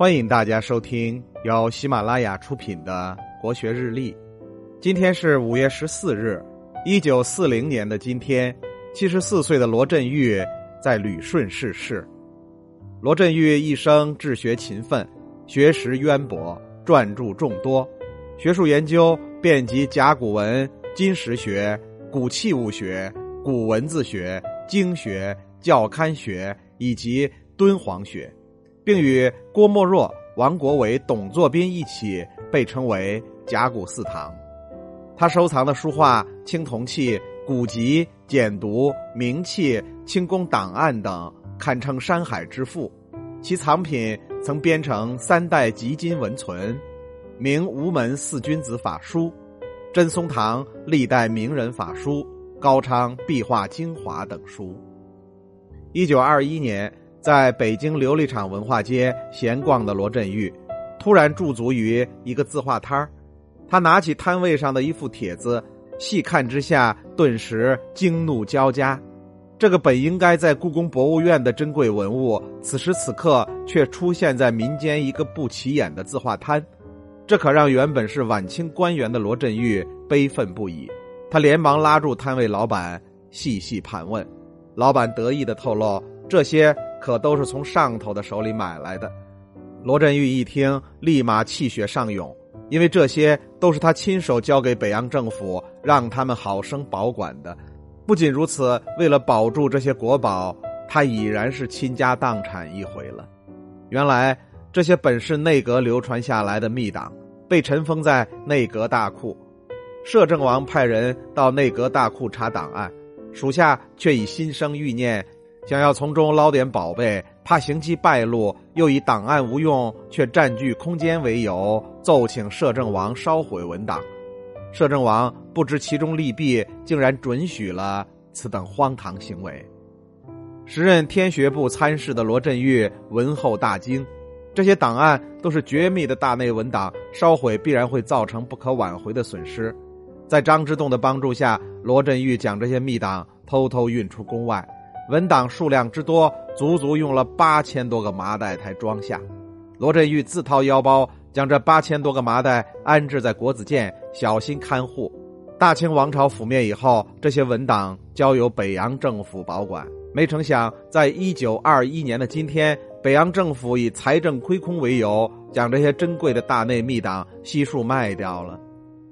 欢迎大家收听由喜马拉雅出品的《国学日历》。今天是五月十四日，一九四零年的今天，七十四岁的罗振玉在旅顺逝世。罗振玉一生治学勤奋，学识渊博，撰著众多，学术研究遍及甲骨文、金石学、古器物学、古文字学、经学、教刊学以及敦煌学。并与郭沫若、王国维、董作宾一起被称为“甲骨四堂”。他收藏的书画、青铜器、古籍、简牍、名器、清宫档案等，堪称山海之富。其藏品曾编成三代集金文存、明吴门四君子法书、真松堂历代名人法书、高昌壁画精华等书。一九二一年。在北京琉璃厂文化街闲逛的罗振玉，突然驻足于一个字画摊儿。他拿起摊位上的一副帖子，细看之下，顿时惊怒交加。这个本应该在故宫博物院的珍贵文物，此时此刻却出现在民间一个不起眼的字画摊，这可让原本是晚清官员的罗振玉悲愤不已。他连忙拉住摊位老板，细细盘问。老板得意的透露：“这些。”可都是从上头的手里买来的。罗振玉一听，立马气血上涌，因为这些都是他亲手交给北洋政府，让他们好生保管的。不仅如此，为了保住这些国宝，他已然是倾家荡产一回了。原来这些本是内阁流传下来的密档，被尘封在内阁大库。摄政王派人到内阁大库查档案，属下却已心生欲念。想要从中捞点宝贝，怕行迹败露，又以档案无用却占据空间为由，奏请摄政王烧毁文档。摄政王不知其中利弊，竟然准许了此等荒唐行为。时任天学部参事的罗振玉闻后大惊，这些档案都是绝密的大内文档，烧毁必然会造成不可挽回的损失。在张之洞的帮助下，罗振玉将这些密档偷偷运出宫外。文档数量之多，足足用了八千多个麻袋才装下。罗振玉自掏腰包将这八千多个麻袋安置在国子监，小心看护。大清王朝覆灭以后，这些文档交由北洋政府保管。没成想，在一九二一年的今天，北洋政府以财政亏空为由，将这些珍贵的大内密档悉数卖掉了。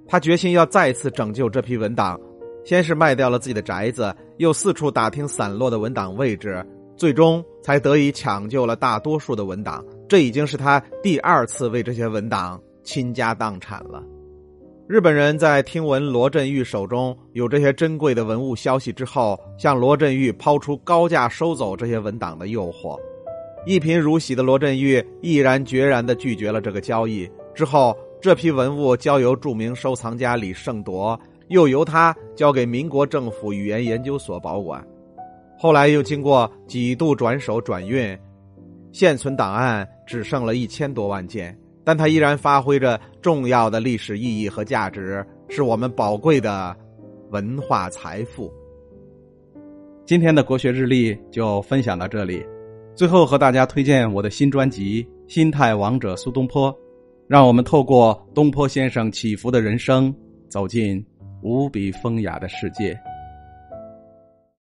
他决心要再次拯救这批文档。先是卖掉了自己的宅子，又四处打听散落的文档位置，最终才得以抢救了大多数的文档。这已经是他第二次为这些文档倾家荡产了。日本人在听闻罗振玉手中有这些珍贵的文物消息之后，向罗振玉抛出高价收走这些文档的诱惑。一贫如洗的罗振玉毅然决然的拒绝了这个交易。之后，这批文物交由著名收藏家李胜铎。又由他交给民国政府语言研究所保管，后来又经过几度转手转运，现存档案只剩了一千多万件，但它依然发挥着重要的历史意义和价值，是我们宝贵的文化财富。今天的国学日历就分享到这里，最后和大家推荐我的新专辑《心态王者苏东坡》，让我们透过东坡先生起伏的人生，走进。无比风雅的世界。